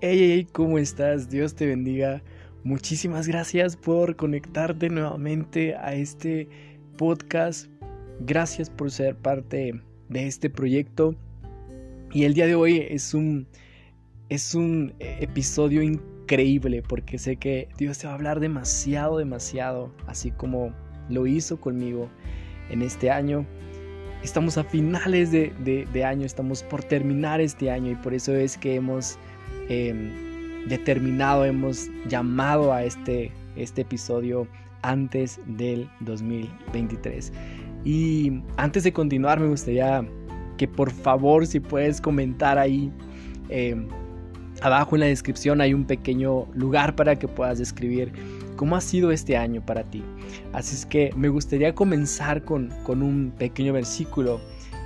Hey, hey, ¿cómo estás? Dios te bendiga. Muchísimas gracias por conectarte nuevamente a este podcast. Gracias por ser parte de este proyecto. Y el día de hoy es un, es un episodio increíble porque sé que Dios te va a hablar demasiado, demasiado, así como lo hizo conmigo en este año. Estamos a finales de, de año, estamos por terminar este año y por eso es que hemos Em, determinado, hemos llamado a este, este episodio antes del 2023. Y antes de continuar, me gustaría que por favor, si puedes comentar ahí em, abajo en la descripción, hay un pequeño lugar para que puedas describir cómo ha sido este año para ti. Así es que me gustaría comenzar con, con un pequeño versículo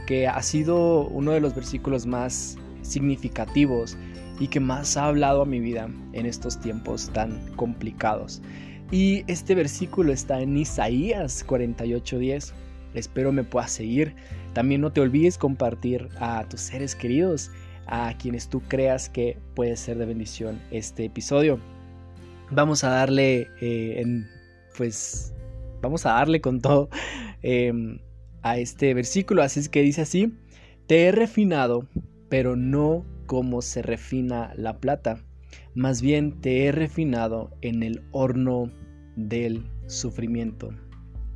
que ha sido uno de los versículos más significativos y que más ha hablado a mi vida en estos tiempos tan complicados. Y este versículo está en Isaías 48:10. Espero me puedas seguir. También no te olvides compartir a tus seres queridos, a quienes tú creas que puede ser de bendición este episodio. Vamos a darle, eh, pues, vamos a darle con todo em, a este versículo. Así es que dice así, te he refinado, pero no cómo se refina la plata, más bien te he refinado en el horno del sufrimiento.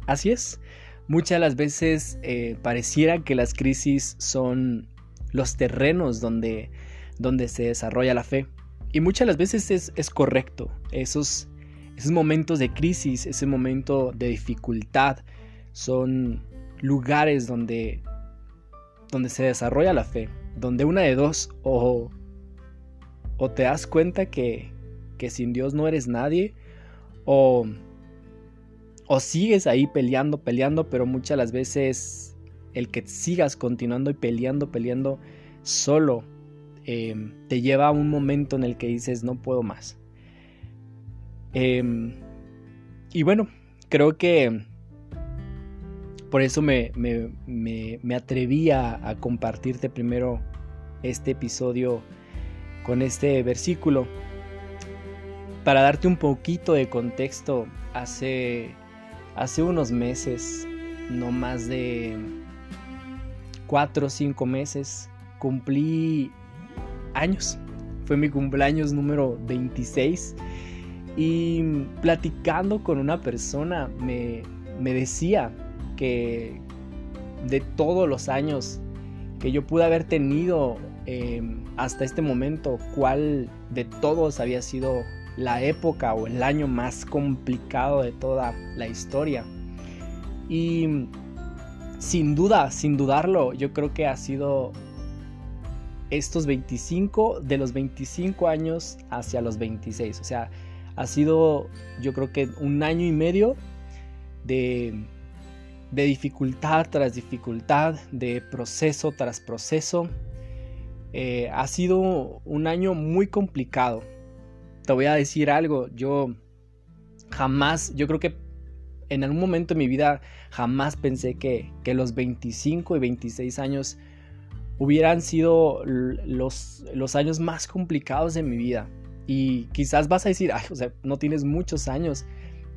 Así es, muchas de las veces eh, pareciera que las crisis son los terrenos donde, donde se desarrolla la fe. Y muchas de las veces es, es correcto, esos, esos momentos de crisis, ese momento de dificultad, son lugares donde, donde se desarrolla la fe donde una de dos, o, o te das cuenta que, que sin Dios no eres nadie, o, o sigues ahí peleando, peleando, pero muchas las veces el que sigas continuando y peleando, peleando solo, em, te lleva a un momento en el que dices, no puedo más. Em, y bueno, creo que por eso me, me, atreví a, compartirte primero este episodio con este versículo. Para darte un poquito de contexto, hace, hace unos meses, no más de cuatro o cinco meses, cumplí años. Fue mi cumpleaños número 26 y platicando con una persona me, me decía, que de todos los años que yo pude haber tenido em, hasta este momento, cuál de todos había sido la época o el año más complicado de toda la historia. Y sin duda, sin dudarlo, yo creo que ha sido estos 25, de los 25 años hacia los 26. O sea, ha sido yo creo que un año y medio de de dificultad tras dificultad, de proceso tras proceso. Eh, ha sido un año muy complicado. Te voy a decir algo, yo jamás, yo creo que en algún momento de mi vida jamás pensé que, que los 25 y 26 años hubieran sido los, los años más complicados de mi vida. Y quizás vas a decir, Ay, o sea, no tienes muchos años,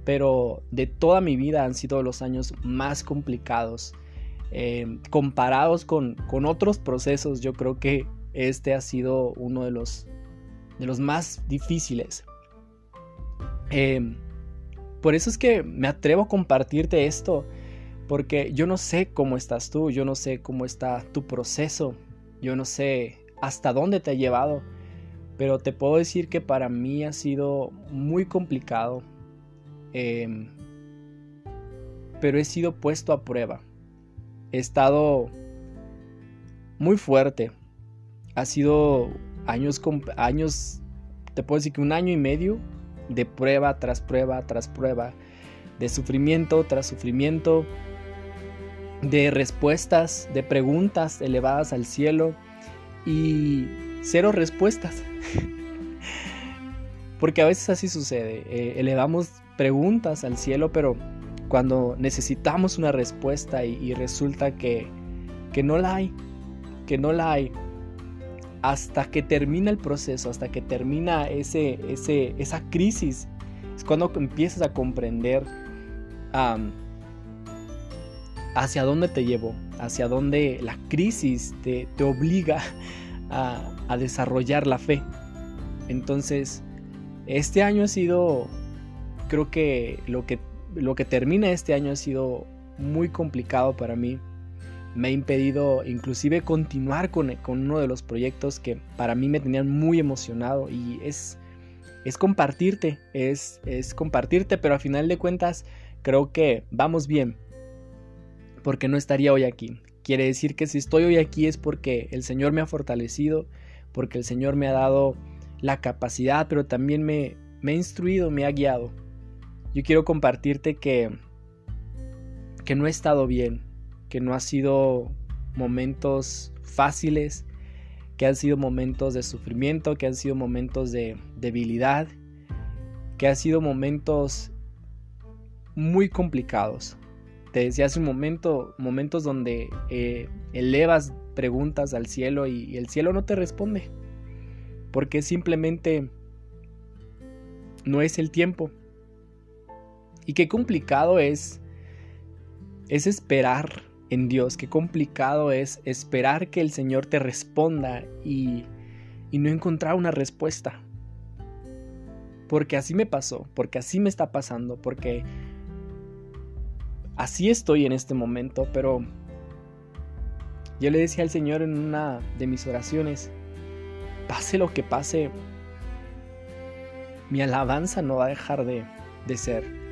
pero de toda mi vida han sido los años más complicados. Eh, comparados con, otros procesos, yo creo que este ha sido uno de los, de los más difíciles. Eh, por eso es que me atrevo a compartirte esto, porque yo no sé cómo estás tú, yo no sé cómo está tu proceso, yo no sé hasta dónde te ha llevado, pero te puedo decir que para mí ha sido muy complicado, Em, pero he sido puesto a prueba. He estado muy fuerte. Ha sido años, años, te puedo decir que un año y medio de prueba tras prueba tras prueba, de sufrimiento tras sufrimiento, de respuestas, de preguntas elevadas al cielo y cero respuestas. Porque a veces así sucede, eh, elevamos preguntas al cielo, pero cuando necesitamos una respuesta y, resulta que, que no la hay, que no la hay, hasta que termina el proceso, hasta que termina ese, ese, esa crisis, es cuando empiezas a comprender hacia dónde te llevo, hacia dónde la crisis te, te obliga a, a desarrollar la fe. Entonces, este año ha sido, creo que lo que, lo que termina este año ha sido muy complicado para mí. Me ha impedido inclusive continuar con, uno de los proyectos que para mí me tenían muy emocionado y es, es compartirte, es, es compartirte, pero a final de cuentas creo que vamos bien, porque no estaría hoy aquí. Quiere decir que si estoy hoy aquí es porque el Señor me ha fortalecido, porque el Señor me ha dado la capacidad, pero también me, me ha instruido, me ha guiado. Yo quiero compartirte que, que no he estado bien, que no ha sido momentos fáciles, que han sido momentos de sufrimiento, que han sido momentos de debilidad, que han sido momentos muy complicados. Te decía hace un momento, momentos donde eh, elevas preguntas al cielo y el cielo no te responde porque simplemente no es el tiempo. Y qué complicado es es esperar en Dios, qué complicado es esperar que el Señor te responda y, y no encontrar una respuesta. Porque así me pasó, porque así me está pasando, porque así estoy en este momento, pero yo le decía al Señor en una de mis oraciones, pase lo que pase, mi alabanza no va a dejar de, ser.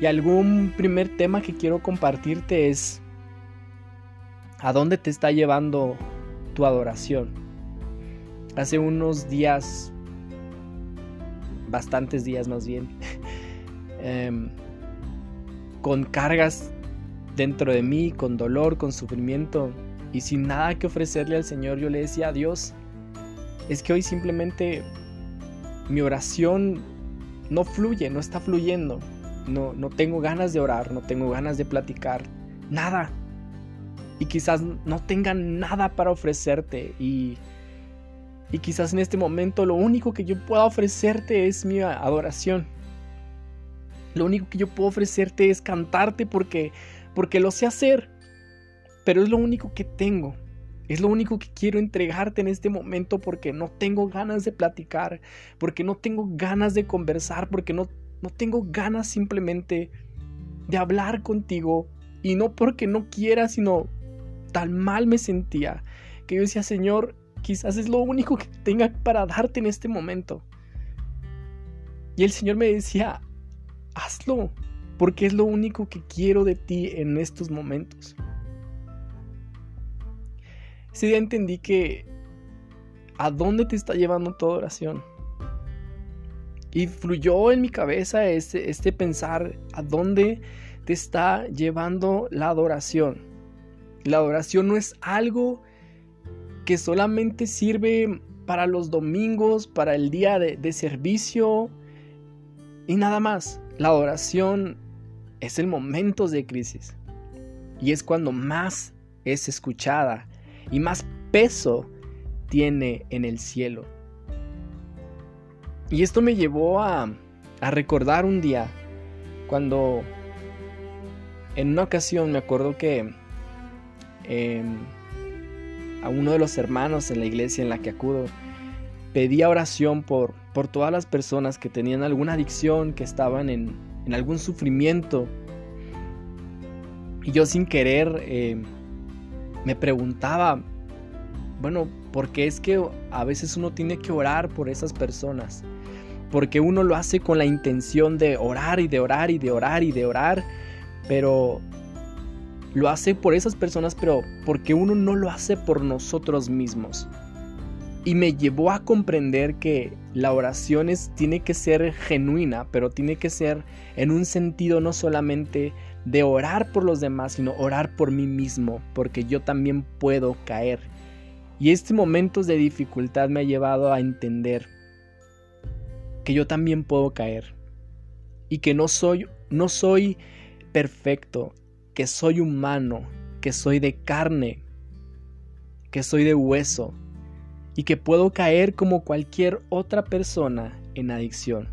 Y algún primer tema que quiero compartirte es, ¿a dónde te está llevando tu adoración? Hace unos días, bastantes días más bien, em, con cargas dentro de mí, con dolor, con sufrimiento y sin nada que ofrecerle al Señor, yo le decía a Dios, es que hoy simplemente mi oración no fluye, no está fluyendo. No, no tengo ganas de orar, no tengo ganas de platicar, nada. Y quizás no tenga nada para ofrecerte y, y quizás en este momento lo único que yo pueda ofrecerte es mi adoración. Lo único que yo puedo ofrecerte es cantarte porque porque lo sé hacer. Pero es lo único que tengo. Es lo único que quiero entregarte en este momento porque no tengo ganas de platicar, porque no tengo ganas de conversar, porque no, no tengo ganas simplemente de hablar contigo. Y no porque no quiera, sino tan mal me sentía que yo decía, Señor, quizás es lo único que tenga para darte en este momento. Y el Señor me decía, hazlo, porque es lo único que quiero de ti en estos momentos ese día entendí que a dónde te está llevando toda oración. Y fluyó en mi cabeza este, este pensar a dónde te está llevando la adoración. La adoración no es algo que solamente sirve para los domingos, para el día de, de servicio y nada más. La adoración es el momento de crisis y es cuando más es escuchada y más peso tiene en el cielo. Y esto me llevó a, recordar un día cuando en una ocasión me acuerdo que em, a uno de los hermanos en la iglesia en la que acudo pedía oración por, por todas las personas que tenían alguna adicción, que estaban en, algún sufrimiento. Y yo sin querer em, me preguntaba, bueno, porque es que a veces uno tiene que orar por esas personas? Porque uno lo hace con la intención de orar y de orar y de orar y de orar, pero lo hace por esas personas, pero porque uno no lo hace por nosotros mismos. Y me llevó a comprender que la oración es, tiene que ser genuina, pero tiene que ser en un sentido no solamente de orar por los demás, sino orar por mí mismo, porque yo también puedo caer. Y este momento de dificultad me ha llevado a entender que yo también puedo caer y que no soy no soy perfecto, que soy humano, que soy de carne, que soy de hueso y que puedo caer como cualquier otra persona en adicción.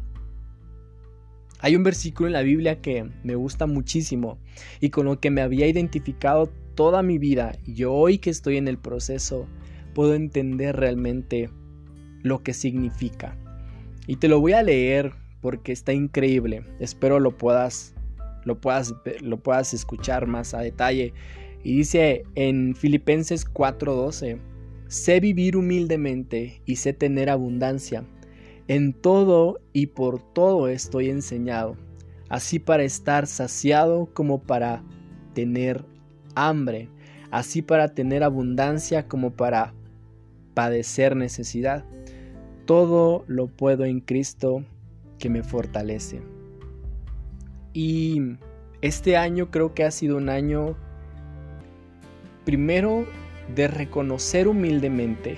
Hay un versículo en la Biblia que me gusta muchísimo y con lo que me había identificado toda mi vida y hoy que estoy en el proceso puedo entender realmente lo que significa. Y te lo voy a leer porque está increíble. Espero lo puedas lo puedas lo puedas escuchar más a detalle. Y dice en Filipenses 4:12, sé vivir humildemente y sé tener abundancia. En todo y por todo estoy enseñado, así para estar saciado como para tener hambre, así para tener abundancia como para padecer necesidad. Todo lo puedo en Cristo que me fortalece. Y este año creo que ha sido un año primero de reconocer humildemente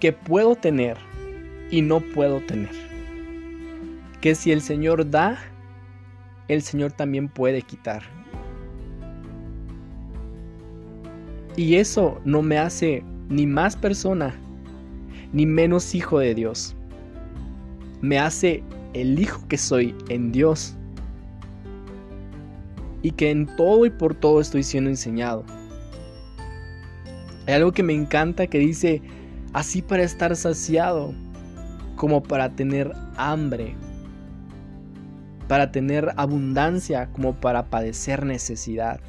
que puedo tener y no puedo tener. Que si el Señor da, el Señor también puede quitar. Y eso no me hace ni más persona, ni menos hijo de Dios. Me hace el hijo que soy en Dios. Y que en todo y por todo estoy siendo enseñado. Hay algo que me encanta que dice, así para estar saciado, como para tener hambre, para tener abundancia, como para padecer necesidad.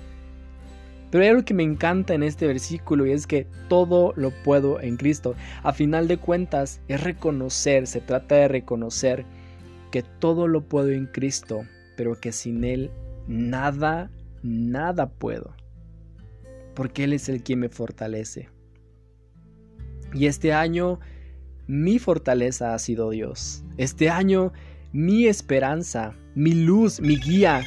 Pero hay algo que me encanta en este versículo y es que todo lo puedo en Cristo. A final de cuentas es reconocer, se trata de reconocer que todo lo puedo en Cristo, pero que sin Él nada, nada puedo. Porque Él es el quien me fortalece. Y este año mi fortaleza ha sido Dios. Este año mi esperanza, mi luz, mi guía,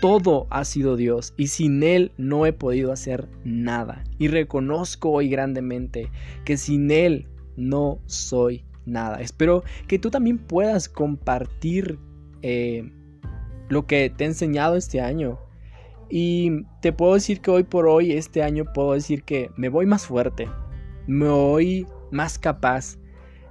todo ha sido Dios y sin Él no he podido hacer nada. Y reconozco hoy grandemente que sin Él no soy nada. Espero que tú también puedas compartir eh, lo que te he enseñado este año. Y te puedo decir que hoy por hoy, este año, puedo decir que me voy más fuerte, me voy más capaz,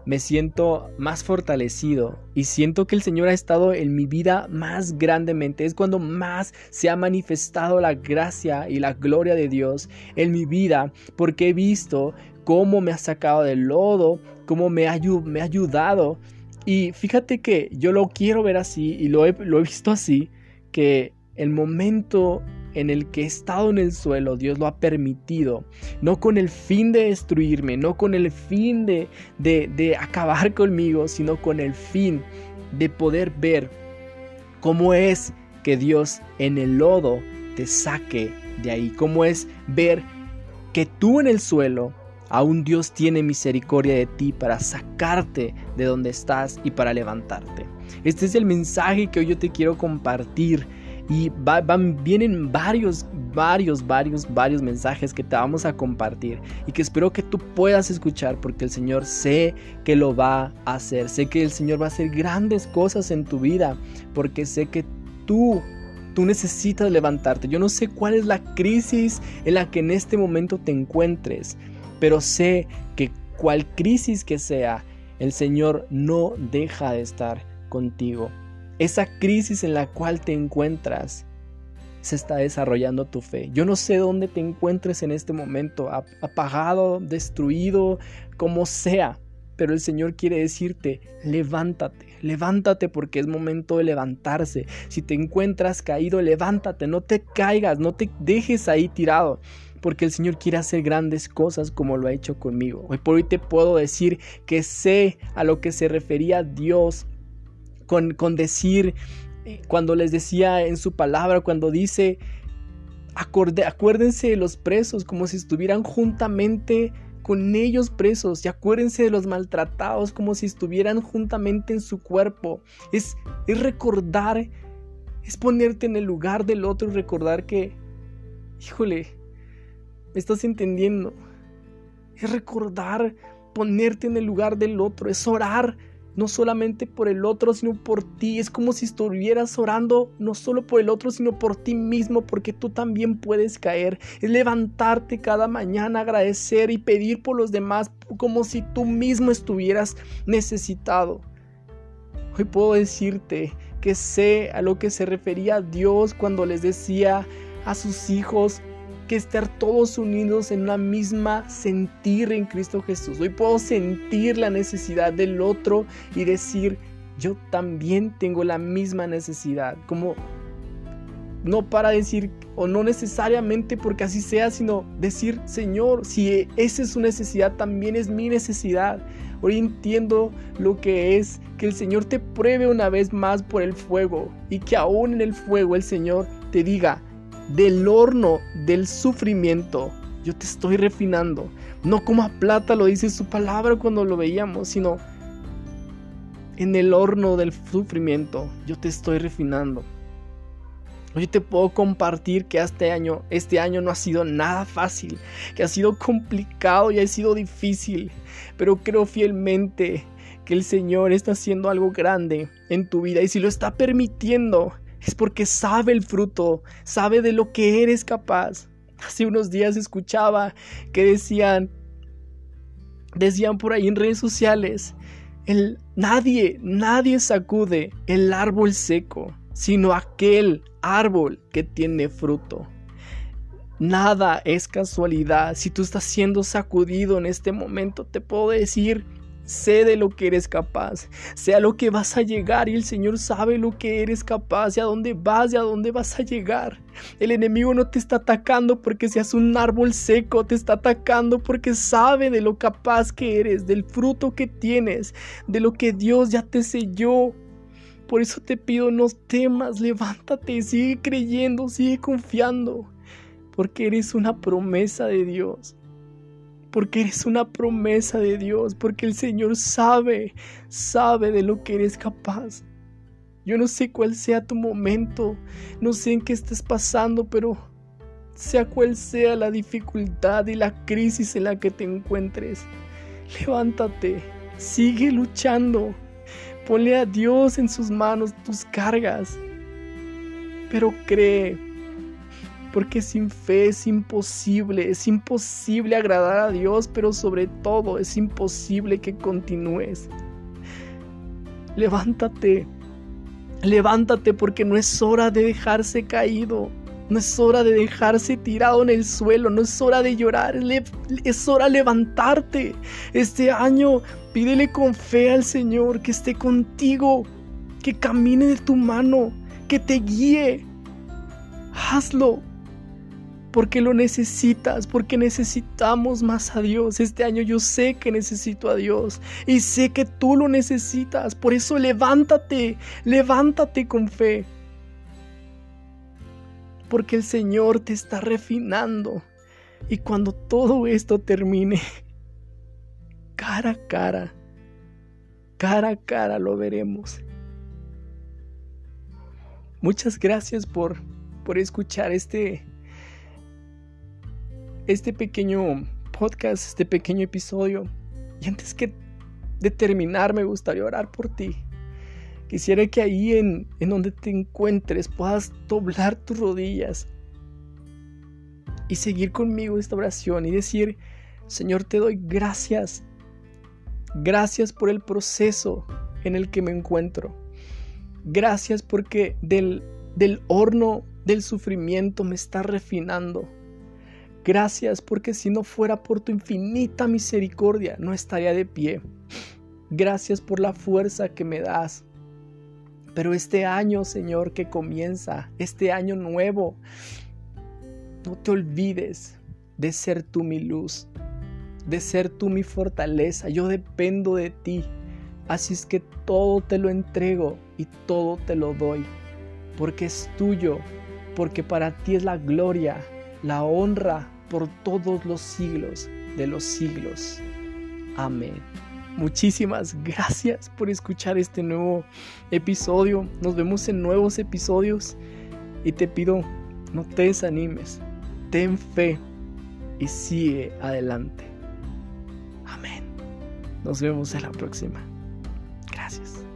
me siento más fortalecido y siento que el Señor ha estado en mi vida más grandemente. Es cuando más se ha manifestado la gracia y la gloria de Dios en mi vida porque he visto cómo me ha sacado del lodo, cómo me ha, ayudado. Y fíjate que yo lo quiero ver así y lo he, lo he visto así, que el momento en el que he estado en el suelo, Dios lo ha permitido, no con el fin de destruirme, no con el fin de, de, acabar conmigo, sino con el fin de poder ver cómo es que Dios en el lodo te saque de ahí, cómo es ver que tú en el suelo aún Dios tiene misericordia de ti para sacarte de donde estás y para levantarte. Este es el mensaje que hoy yo te quiero compartir y van, vienen varios, varios, varios, varios mensajes que te vamos a compartir y que espero que tú puedas escuchar porque el Señor sé que lo va a hacer. Sé que el Señor va a hacer grandes cosas en tu vida porque sé que tú tú necesitas levantarte. Yo no sé cuál es la crisis en la que en este momento te encuentres, pero sé que cual crisis que sea, el Señor no deja de estar contigo esa crisis en la cual te encuentras, se está desarrollando tu fe. Yo no sé dónde te encuentres en este momento, apagado, destruido, como sea, pero el Señor quiere decirte, levántate, levántate porque es momento de levantarse. Si te encuentras caído, levántate, no te caigas, no te dejes ahí tirado. Porque el Señor quiere hacer grandes cosas como lo ha hecho conmigo. Hoy por hoy te puedo decir que sé a lo que se refería Dios con, decir, eh, cuando les decía en su palabra, cuando dice, acuérdense de los presos como si estuvieran juntamente con ellos presos y acuérdense de los maltratados como si estuvieran juntamente en su cuerpo. Es, es recordar, es ponerte en el lugar del otro y recordar que, híjole, me estás entendiendo. Es recordar ponerte en el lugar del otro, es orar no solamente por el otro, sino por ti. Es como si estuvieras orando no solo por el otro, sino por ti mismo, porque tú también puedes caer. Es levantarte cada mañana, agradecer y pedir por los demás como si tú mismo estuvieras necesitado. Hoy puedo decirte que sé a lo que se refería Dios cuando les decía a sus hijos, que estar todos unidos en una misma sentir en Cristo Jesús. Hoy puedo sentir la necesidad del otro y decir, yo también tengo la misma necesidad. Como no para decir, o no necesariamente porque así sea, sino decir, Señor, si esa es su necesidad, también es mi necesidad. Hoy entiendo lo que es que el Señor te pruebe una vez más por el fuego y que aún en el fuego el Señor te diga, del horno del sufrimiento, yo te estoy refinando. No como a plata lo dice su palabra cuando lo veíamos, sino en el horno del sufrimiento, yo te estoy refinando. Hoy te puedo compartir que este año, este año no ha sido nada fácil, que ha sido complicado y ha sido difícil, pero creo fielmente que el Señor está haciendo algo grande en tu vida y si lo está permitiendo es porque sabe el fruto, sabe de lo que eres capaz. Hace unos días escuchaba que decían, decían por ahí en redes sociales, el, nadie, nadie sacude el árbol seco, sino aquel árbol que tiene fruto. Nada es casualidad. Si tú estás siendo sacudido en este momento, te puedo decir Sé de lo que eres capaz, sé a lo que vas a llegar y el Señor sabe lo que eres capaz y a dónde vas y a dónde vas a llegar. El enemigo no te está atacando porque seas un árbol seco, te está atacando porque sabe de lo capaz que eres, del fruto que tienes, de lo que Dios ya te selló. Por eso te pido, no temas, levántate, sigue creyendo, sigue confiando, porque eres una promesa de Dios porque eres una promesa de Dios, porque el Señor sabe, sabe de lo que eres capaz. Yo no sé cuál sea tu momento, no sé en qué estés pasando, pero sea cual sea la dificultad y la crisis en la que te encuentres, levántate, sigue luchando, ponle a Dios en sus manos tus cargas, pero cree porque sin fe es imposible, es imposible agradar a Dios, pero sobre todo es imposible que continúes. Levántate, levántate porque no es hora de dejarse caído. No es hora de dejarse tirado en el suelo, no es hora de llorar, es hora de levantarte. Este año pídele con fe al Señor que esté contigo, que camine de tu mano, que te guíe. Hazlo, porque lo necesitas, porque necesitamos más a Dios. Este año yo sé que necesito a Dios y sé que tú lo necesitas. Por eso levántate, levántate con fe. Porque el Señor te está refinando. Y cuando todo esto termine, cara a cara, cara a cara lo veremos. Muchas gracias por, por escuchar este este pequeño podcast, este pequeño episodio. Y antes que de terminar, me gustaría orar por ti. Quisiera que ahí en, en donde te encuentres puedas doblar tus rodillas y seguir conmigo esta oración y decir, Señor, te doy gracias. Gracias por el proceso en el que me encuentro. Gracias porque del, del horno del sufrimiento me está refinando. Gracias porque si no fuera por tu infinita misericordia no estaría de pie. Gracias por la fuerza que me das. Pero este año, Señor, que comienza, este año nuevo, no te olvides de ser tú mi luz, de ser tú mi fortaleza. Yo dependo de ti. Así es que todo te lo entrego y todo te lo doy, porque es tuyo, porque para ti es la gloria, la honra, por todos los siglos de los siglos. Amén. Muchísimas gracias por escuchar este nuevo episodio. Nos vemos en nuevos episodios y te pido, no te desanimes, ten fe y sigue adelante. Amén. Nos vemos en la próxima. Gracias.